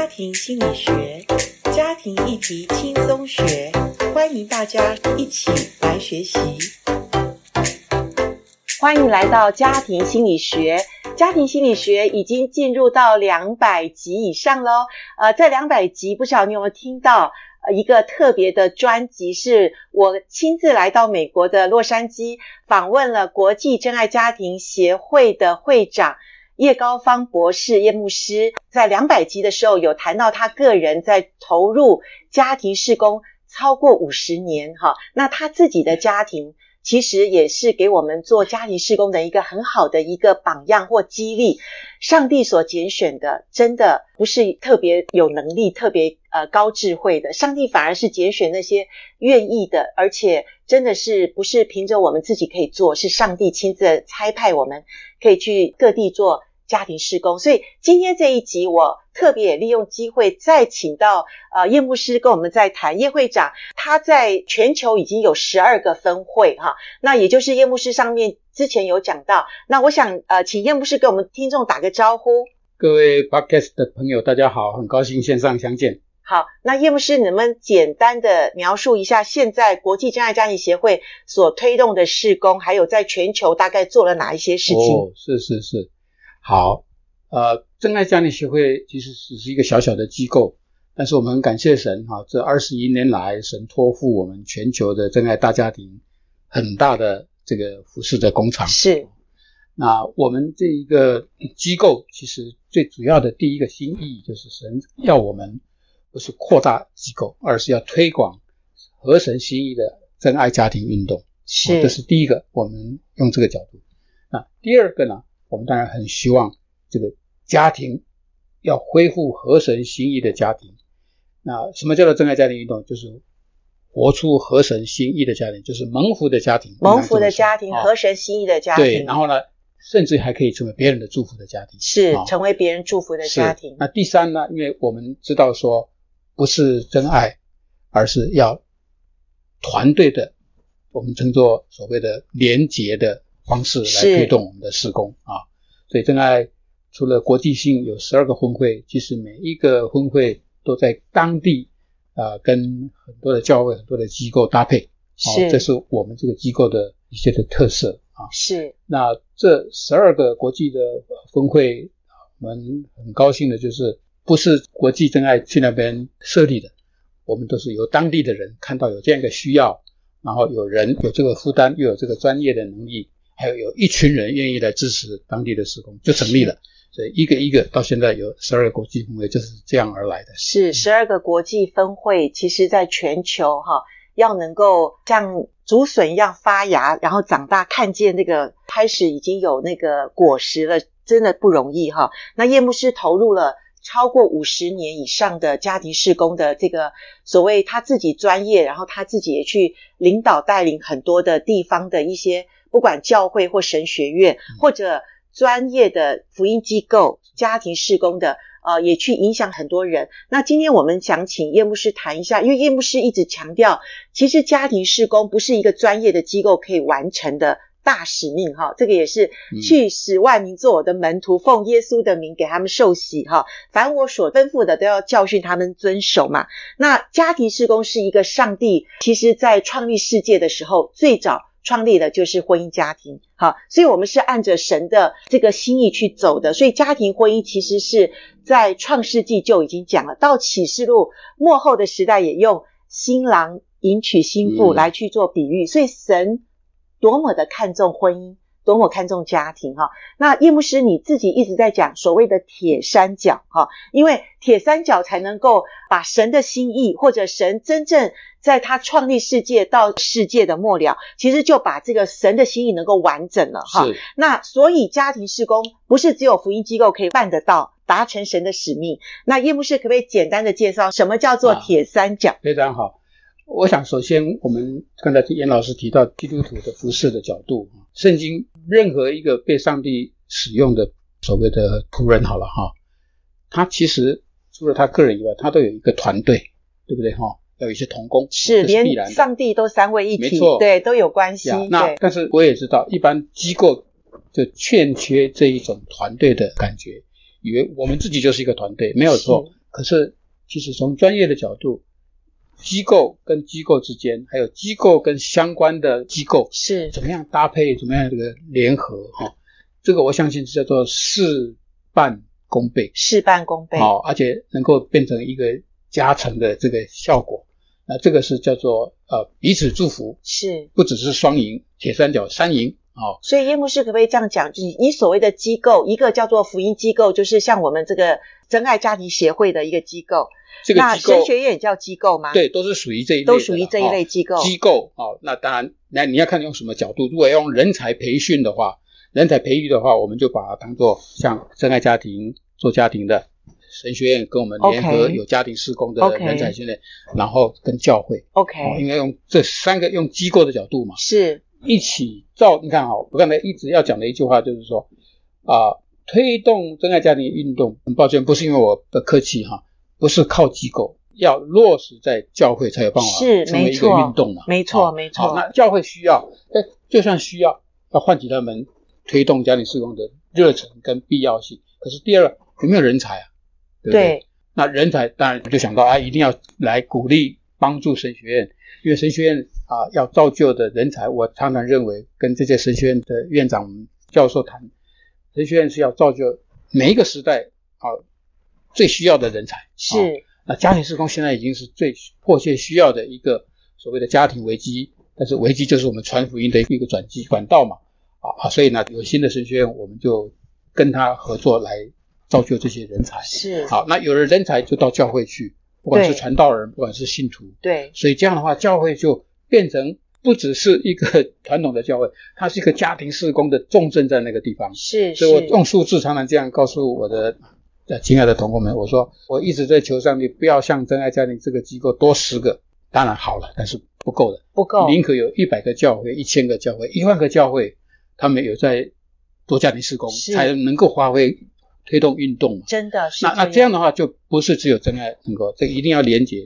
家庭心理学，家庭议题轻松学，欢迎大家一起来学习。欢迎来到家庭心理学。家庭心理学已经进入到两百集以上喽。呃，在两百集，不知道你有没有听到？一个特别的专辑，是我亲自来到美国的洛杉矶，访问了国际真爱家庭协会的会长叶高芳博士叶牧师。在两百集的时候，有谈到他个人在投入家庭事工超过五十年，哈，那他自己的家庭。其实也是给我们做家庭事工的一个很好的一个榜样或激励。上帝所拣选的，真的不是特别有能力、特别呃高智慧的，上帝反而是拣选那些愿意的，而且真的是不是凭着我们自己可以做，是上帝亲自差派我们可以去各地做。家庭施工，所以今天这一集我特别也利用机会再请到呃叶牧师跟我们再谈叶会长，他在全球已经有十二个分会哈，那也就是叶牧师上面之前有讲到，那我想呃请叶牧师跟我们听众打个招呼。各位 Podcast 的朋友大家好，很高兴线上相见。好，那叶牧师能不能简单的描述一下现在国际真爱家庭协会所推动的事工，还有在全球大概做了哪一些事情？哦，是是是。好，呃，真爱家庭协会其实只是一个小小的机构，但是我们很感谢神哈，这二十一年来，神托付我们全球的真爱大家庭很大的这个服饰的工厂。是，那我们这一个机构其实最主要的第一个心意就是神要我们不是扩大机构，而是要推广合神心意的真爱家庭运动。是，这是第一个，我们用这个角度。那第二个呢？我们当然很希望这个家庭要恢复合神心意的家庭。那什么叫做真爱家庭运动？就是活出合神心意的家庭，就是蒙福的家庭。蒙福的家庭，合神心意的家庭。对，然后呢，甚至还可以成为别人的祝福的家庭。是，成为别人祝福的家庭。那第三呢？因为我们知道说，不是真爱，而是要团队的，我们称作所谓的连结的。方式来推动我们的施工啊，所以真爱除了国际性有十二个分会，其实每一个分会都在当地啊，跟很多的教会、很多的机构搭配，是，这是我们这个机构的一些的特色啊。是，那这十二个国际的分会，我们很高兴的就是不是国际真爱去那边设立的，我们都是由当地的人看到有这样一个需要，然后有人有这个负担，又有这个专业的能力。还有有一群人愿意来支持当地的施工，就成立了。所以一个一个到现在有十二个国际分会，就是这样而来的。是十二个国际分会，其实在全球哈，要能够像竹笋一样发芽，然后长大，看见那个开始已经有那个果实了，真的不容易哈。那叶牧师投入了超过五十年以上的家庭施工的这个所谓他自己专业，然后他自己也去领导带领很多的地方的一些。不管教会或神学院，或者专业的福音机构、家庭事工的，呃，也去影响很多人。那今天我们想请叶牧师谈一下，因为叶牧师一直强调，其实家庭事工不是一个专业的机构可以完成的大使命，哈，这个也是去使万民做我的门徒，奉耶稣的名给他们受洗，哈，凡我所吩咐的都要教训他们遵守嘛。那家庭事工是一个上帝，其实在创立世界的时候最早。创立的就是婚姻家庭，好，所以我们是按着神的这个心意去走的。所以家庭婚姻其实是在创世纪就已经讲了，到启示录末后的时代也用新郎迎娶新妇来去做比喻。所以神多么的看重婚姻。多么看重家庭哈？那叶牧师你自己一直在讲所谓的铁三角哈，因为铁三角才能够把神的心意，或者神真正在他创立世界到世界的末了，其实就把这个神的心意能够完整了哈。那所以家庭事工不是只有福音机构可以办得到，达成神的使命。那叶牧师可不可以简单的介绍什么叫做铁三角？啊，非常好。我想首先我们刚才严老师提到基督徒的服饰的角度。圣经任何一个被上帝使用的所谓的仆人，好了哈，他其实除了他个人以外，他都有一个团队，对不对哈？要有一些同工，是，是连上帝都三位一体，没错，对，都有关系。那但是我也知道，一般机构就欠缺这一种团队的感觉，以为我们自己就是一个团队，没有错。可是其实从专业的角度，机构跟机构之间，还有机构跟相关的机构是。怎么样搭配，怎么样这个联合哈，这个我相信是叫做事半功倍，事半功倍，好，而且能够变成一个加成的这个效果。那这个是叫做呃彼此祝福，是。不只是双赢，铁三角三赢。哦，所以叶牧师可不可以这样讲？就是你所谓的机构，一个叫做福音机构，就是像我们这个真爱家庭协会的一个机构。这个机构，那神学院也叫机构吗？对，都是属于这一类，都属于这一类机构。哦、机构，哦，那当然，那你要看用什么角度。如果用人才培训的话，人才培育的话，我们就把它当做像真爱家庭做家庭的神学院跟我们联合有家庭施工的人才训练，okay, 然后跟教会，OK，应该用这三个用机构的角度嘛，是一起造。你看哈，我刚才一直要讲的一句话就是说啊、呃，推动真爱家庭运动，很抱歉，不是因为我的客气哈。不是靠机构，要落实在教会才有办法成为一个运动嘛？没错，没错。那教会需要，哎，就算需要，要唤起他们推动家庭施工的热忱跟必要性。可是第二，有没有人才啊？对不对？对。那人才当然就想到啊，一定要来鼓励帮助神学院，因为神学院啊要造就的人才，我常常认为跟这些神学院的院长教授谈，神学院是要造就每一个时代啊。最需要的人才是、哦、那家庭事工现在已经是最迫切需要的一个所谓的家庭危机，但是危机就是我们传福音的一个转机管道嘛啊啊，所以呢，有新的神学院，我们就跟他合作来造就这些人才。是好，那有了人才就到教会去，不管是传道人，不管是信徒，对，所以这样的话，教会就变成不只是一个 传统的教会，它是一个家庭事工的重镇在那个地方。是，所以我用数字常常这样告诉我的。亲爱的同工们，我说我一直在求上帝，不要像真爱家庭这个机构多十个，当然好了，但是不够的，不够。宁可有一百个教会、一千个教会、一万个教会，他们有在多家庭施工，才能够发挥推动运动嘛。真的是。那那这样的话，就不是只有真爱能够，这个一定要连接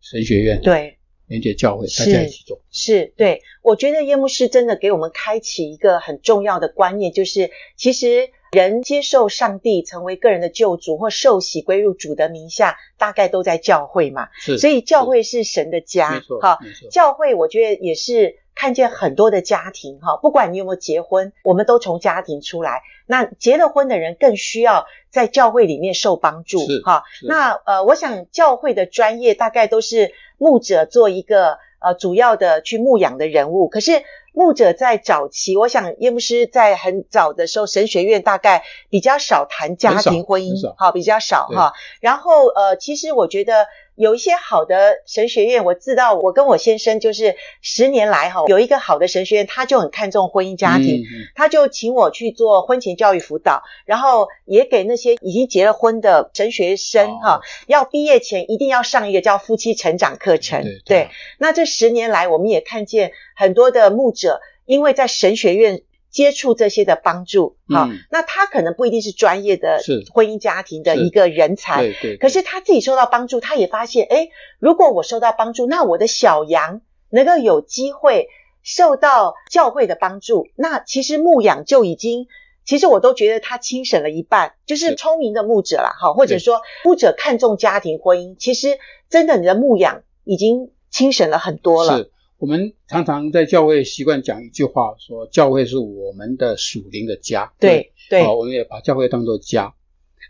神学院，对，连接教会，大家一起做。是，对，我觉得叶牧师真的给我们开启一个很重要的观念，就是其实。人接受上帝成为个人的救主或受洗归入主的名下，大概都在教会嘛。是，所以教会是神的家。哈，教会我觉得也是看见很多的家庭哈，不管你有没有结婚，我们都从家庭出来。那结了婚的人更需要在教会里面受帮助。哈。那呃，我想教会的专业大概都是牧者做一个呃主要的去牧养的人物，可是。牧者在早期，我想耶牧师在很早的时候，神学院大概比较少谈家庭婚姻，好，比较少哈。然后呃，其实我觉得有一些好的神学院，我知道我跟我先生就是十年来哈，有一个好的神学院，他就很看重婚姻家庭，嗯、他就请我去做婚前教育辅导，然后也给那些已经结了婚的神学生哈，要毕业前一定要上一个叫夫妻成长课程。对，对，对，那这十年来，我们也看见。很多的牧者，因为在神学院接触这些的帮助，好、嗯，那他可能不一定是专业的婚姻家庭的一个人才，对对。可是他自己受到帮助，他也发现，诶，如果我受到帮助，那我的小羊能够有机会受到教会的帮助，那其实牧养就已经，其实我都觉得他轻省了一半，就是聪明的牧者啦，哈，或者说牧者看重家庭婚姻，其实真的你的牧养已经轻省了很多了。我们常常在教会习惯讲一句话，说教会是我们的属灵的家。对对，啊，我们也把教会当做家。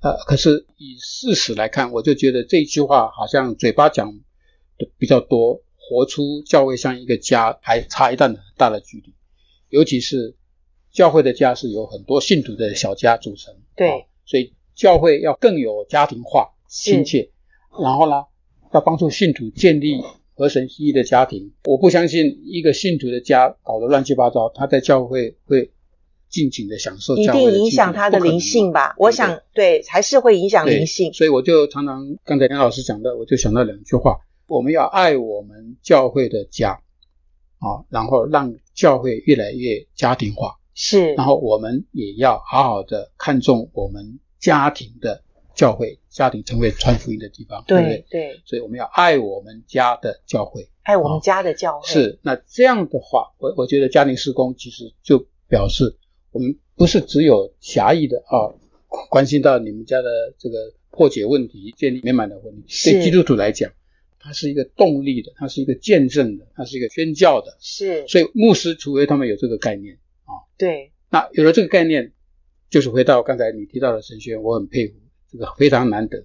呃，可是以事实来看，我就觉得这一句话好像嘴巴讲的比较多，活出教会像一个家还差一段很大的距离。尤其是教会的家是由很多信徒的小家组成。对，啊，所以教会要更有家庭化、亲切，然后呢，要帮助信徒建立。合神心意的家庭，我不相信一个信徒的家搞得乱七八糟，他在教会会尽情的享受教会，一定影响他的灵性吧？我想，对，还是会影响灵性。所以我就常常刚才梁老师讲的，我就想到两句话：我们要爱我们教会的家啊，然后让教会越来越家庭化，是，然后我们也要好好的看重我们家庭的。教会家庭成为传福音的地方，对不对？对，所以我们要爱我们家的教会，爱我们家的教会。是，那这样的话，我我觉得家庭施工其实就表示我们不是只有狭义的啊，关心到你们家的这个破解问题，建立美满的婚姻。对基督徒来讲，它是一个动力的，它是一个见证的，它是一个宣教的。是，所以牧师除非他们有这个概念啊，对，那有了这个概念，就是回到刚才你提到的神学，我很佩服，这个非常难得。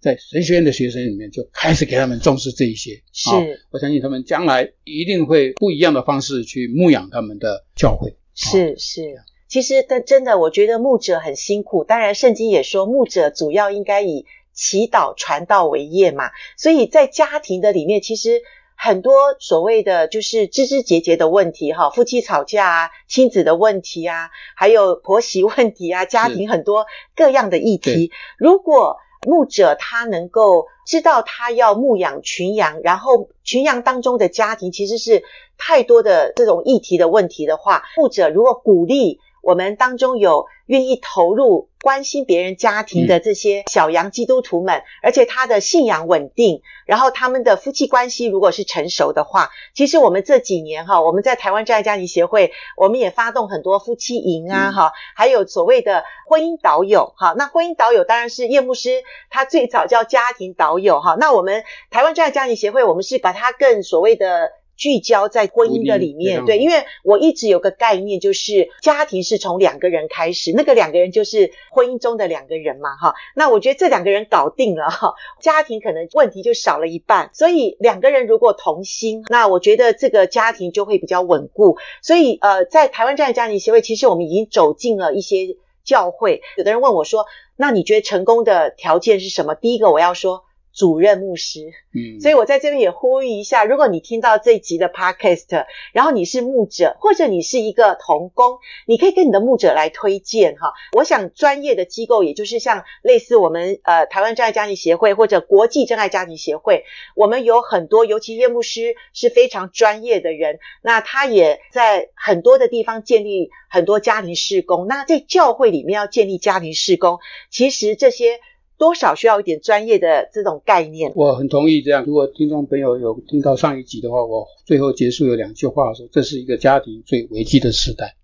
在神学院的学生里面就开始给他们重视这一些，是，我相信他们将来一定会不一样的方式去牧养他们的教会。是是，其实但真的，我觉得牧者很辛苦。当然，圣经也说牧者主要应该以祈祷传道为业嘛。所以在家庭的里面，其实很多所谓的就是枝枝节节的问题哈，夫妻吵架啊，亲子的问题啊，还有婆媳问题啊，家庭很多各样的议题，如果牧者他能够知道他要牧养群羊，然后群羊当中的家庭其实是太多的这种议题的问题的话，牧者如果鼓励我们当中有愿意投入关心别人家庭的这些小羊基督徒们，嗯、而且他的信仰稳定，然后他们的夫妻关系如果是成熟的话，其实我们这几年哈，我们在台湾真爱家庭协会，我们也发动很多夫妻营啊哈、嗯，还有所谓的婚姻导友哈。那婚姻导友当然是叶牧师他最早叫家庭导友哈。那我们台湾真爱家庭协会，我们是把它更所谓的。聚焦在婚姻的里面，对，因为我一直有个概念，就是家庭是从两个人开始，那个两个人就是婚姻中的两个人嘛，哈。那我觉得这两个人搞定了，哈，家庭可能问题就少了一半。所以两个人如果同心，那我觉得这个家庭就会比较稳固。所以，呃，在台湾这样的家庭协会，其实我们已经走进了一些教会。有的人问我说：“那你觉得成功的条件是什么？”第一个我要说。主任牧师，嗯，所以我在这边也呼吁一下，如果你听到这一集的 podcast，然后你是牧者，或者你是一个童工，你可以跟你的牧者来推荐哈。我想专业的机构，也就是像类似我们呃台湾真爱家庭协会或者国际真爱家庭协会，我们有很多，尤其叶牧师是非常专业的人，那他也在很多的地方建立很多家庭事工。那在教会里面要建立家庭事工，其实这些。多少需要一点专业的这种概念。我很同意这样。如果听众朋友有听到上一集的话，我最后结束有两句话说：这是一个家庭最危机的时代。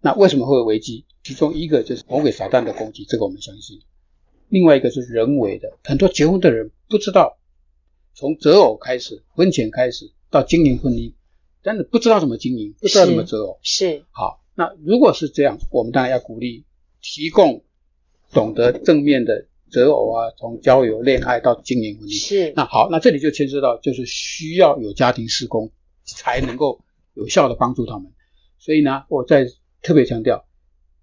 那为什么会有危机？其中一个就是魔鬼撒旦的攻击，这个我们相信；另外一个是人为的，很多结婚的人不知道，从择偶开始，婚前开始到经营婚姻，但是不知道怎么经营，不知道怎么择偶。是。是。好，那如果是这样，我们当然要鼓励，提供懂得正面的。择偶啊，从交友、恋爱到经营婚姻，是。那好，那这里就牵涉到，就是需要有家庭施工才能够有效的帮助他们。所以呢，我再特别强调，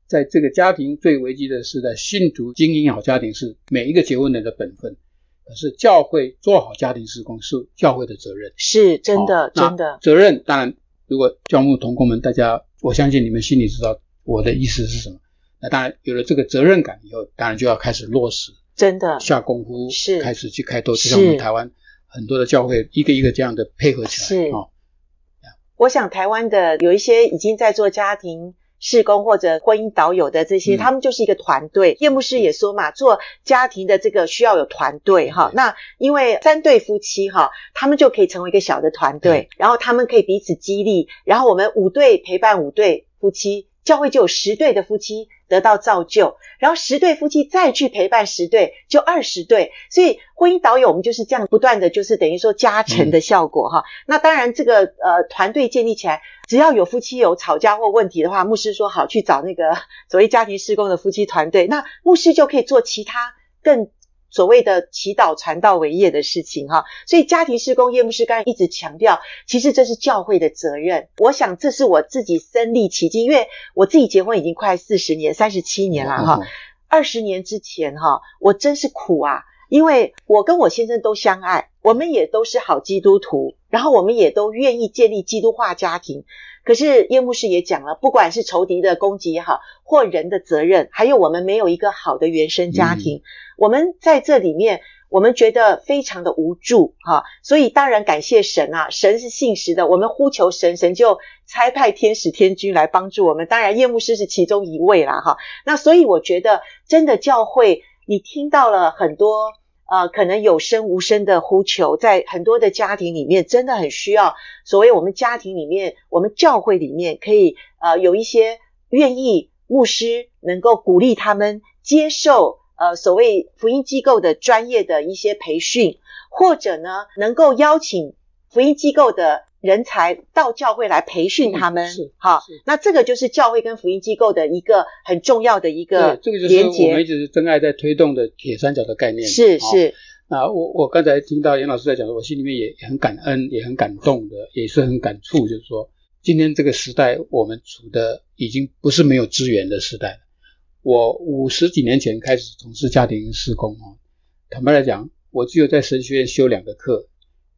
在这个家庭最危机的时代，信徒经营好家庭是每一个结婚人的本分。可是教会做好家庭施工是教会的责任，是真的，真的。责任当然，如果教牧同工们，大家我相信你们心里知道我的意思是什么。那当然有了这个责任感以后，当然就要开始落实，真的下功夫，是开始去开拓，就像我们台湾很多的教会一个一个这样的配合起来。是啊、哦，我想台湾的有一些已经在做家庭事工或者婚姻导友的这些，嗯、他们就是一个团队。叶牧师也说嘛，做家庭的这个需要有团队哈。那因为三对夫妻哈，他们就可以成为一个小的团队，然后他们可以彼此激励，然后我们五对陪伴五对夫妻，教会就有十对的夫妻。得到造就，然后十对夫妻再去陪伴十对，就二十对。所以婚姻导友我们就是这样不断的就是等于说加成的效果哈、那当然这个呃团队建立起来，只要有夫妻有吵架或问题的话，牧师说好去找那个所谓家庭施工的夫妻团队，那牧师就可以做其他更。所谓的祈祷传道为业的事情哈，所以家庭施工叶牧师刚才一直强调，其实这是教会的责任。我想这是我自己身历其境，因为我自己结婚已经快四十年，三十七年了哈。二十年之前哈，我真是苦啊，因为我跟我先生都相爱，我们也都是好基督徒，然后我们也都愿意建立基督化家庭。可是叶牧师也讲了，不管是仇敌的攻击也好，或人的责任，还有我们没有一个好的原生家庭，嗯、我们在这里面，我们觉得非常的无助哈。所以当然感谢神啊，神是信实的，我们呼求神，神就差派天使天君来帮助我们。当然叶牧师是其中一位啦哈。那所以我觉得，真的教会，你听到了很多。呃，可能有声无声的呼求，在很多的家庭里面，真的很需要。所谓我们家庭里面，我们教会里面，可以呃有一些愿意牧师能够鼓励他们接受呃所谓福音机构的专业的一些培训，或者呢能够邀请福音机构的人才到教会来培训他们，是好，那这个就是教会跟福音机构的一个很重要的一个对，这个就是我们一直真爱在推动的铁三角的概念，是是。啊，我我刚才听到严老师在讲，我心里面也很感恩，也很感动的，也是很感触，就是说，今天这个时代，我们处的已经不是没有资源的时代了。我五十几年前开始从事家庭施工啊，坦白来讲，我只有在神学院修两个课，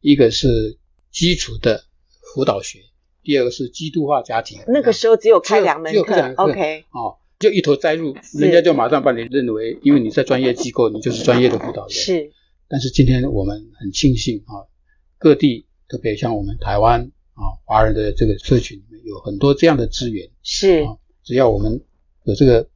一个是基础的辅导学，第二个是基督化家庭。那个时候只有开两门课，，OK，哦，就一头栽入，人家就马上把你认为，因为你在专业机构，你就是专业的辅导员。是。但是今天我们很庆幸啊，各地特别像我们台湾啊，华人的这个社群里面有很多这样的资源，是啊，只要我们有这个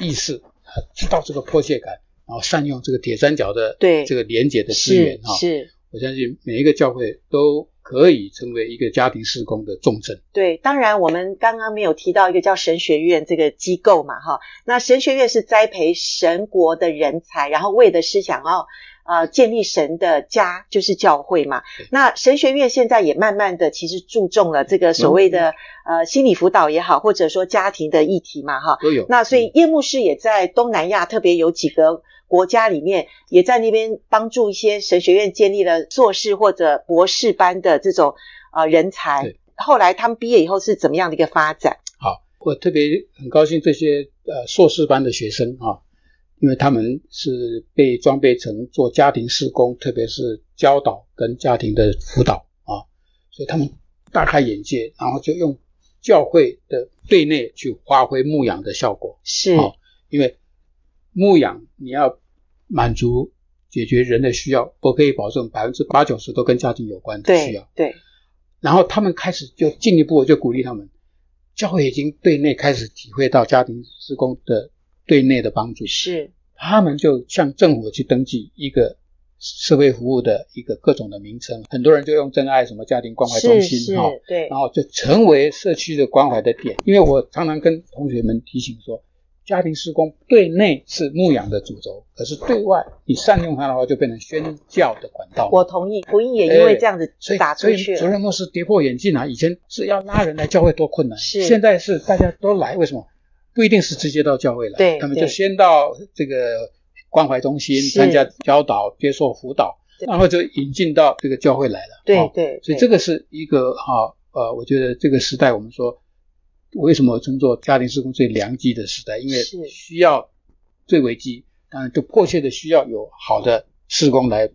意识啊，知道这个迫切感，然后善用这个铁三角的对这个连结的资源哈，是，我相信每一个教会都可以成为一个家庭施工的重镇。对，当然我们刚刚没有提到一个叫神学院这个机构嘛，哈，那神学院是栽培神国的人才，然后为的是想要。呃，建立神的家就是教会嘛。那神学院现在也慢慢的，其实注重了这个所谓的、嗯、呃心理辅导也好，或者说家庭的议题嘛，哈。都有。那所以叶牧师也在东南亚，特别有几个国家里面，也在那边帮助一些神学院建立了硕士或者博士班的这种呃人才。后来他们毕业以后是怎么样的一个发展？好，我特别很高兴这些呃硕士班的学生啊。因为他们是被装备成做家庭事工，特别是教导跟家庭的辅导啊，所以他们大开眼界，然后就用教会的对内去发挥牧养的效果。是，因为牧养你要满足解决人的需要，我可以保证百分之八九十都跟家庭有关的需要。对，对。然后他们开始就进一步就鼓励他们，教会已经对内开始体会到家庭施工的。对内的帮助是，他们就向政府去登记一个社会服务的一个各种的名称，很多人就用真爱什么家庭关怀中心哈，对，然后就成为社区的关怀的点。因为我常常跟同学们提醒说，家庭施工对内是牧养的主轴，可是对外你善用它的话，就变成宣教的管道。我同意，福音也因为这样子打出去。所以主任牧师跌破眼镜啊，以前是要拉人来教会多困难，是现在是大家都来，为什么？不一定是直接到教会来，对，他们就先到这个关怀中心参加教导、接受辅导，然后就引进到这个教会来了。对对，对，所以这个是一个哈呃，我觉得这个时代我们说为什么称作家庭施工最良机的时代，因为需要最危机，当然就迫切的需要有好的施工来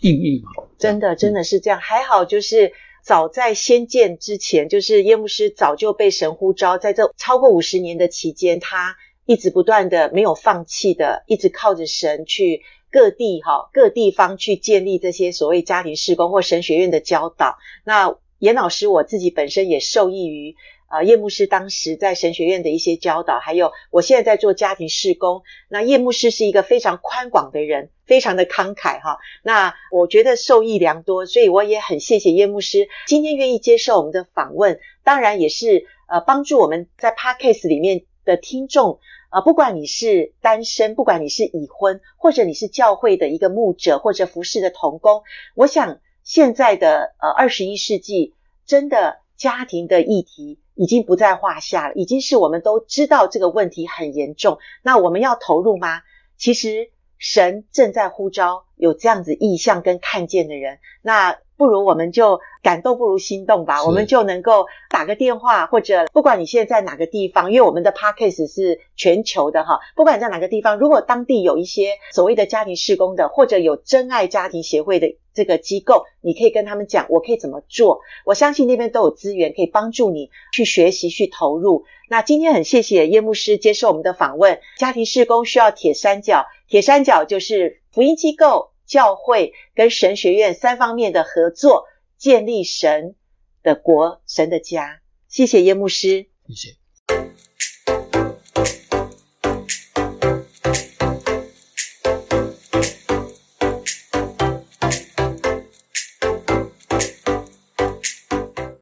应应嘛。真的真的是这样，还好就是。早在先见之前，就是叶牧师早就被神呼召，在这超过五十年的期间，他一直不断的没有放弃的，一直靠着神去各地哈各地方去建立这些所谓家庭事工或神学院的教导。那严老师我自己本身也受益于。啊，叶牧师当时在神学院的一些教导，还有我现在在做家庭事工。那叶牧师是一个非常宽广的人，非常的慷慨哈。那我觉得受益良多，所以我也很谢谢叶牧师今天愿意接受我们的访问。当然也是呃帮助我们在 Podcast 里面的听众啊、不管你是单身，不管你是已婚，或者你是教会的一个牧者或者服侍的同工，我想现在的呃二十一世纪真的家庭的议题。已经不在话下了，已经是我们都知道这个问题很严重。那我们要投入吗？其实神正在呼召有这样子意向跟看见的人。那不如我们就感动不如心动吧，我们就能够打个电话，或者不管你现在在哪个地方，因为我们的 Podcast 是全球的哈，不管在哪个地方，如果当地有一些所谓的家庭事工的，或者有真爱家庭协会的这个机构，你可以跟他们讲，我可以怎么做。我相信那边都有资源可以帮助你去学习、去投入。那今天很谢谢叶牧师接受我们的访问。家庭事工需要铁三角，铁三角就是福音机构。教会跟神学院三方面的合作，建立神的国、神的家。谢谢叶牧师，谢谢。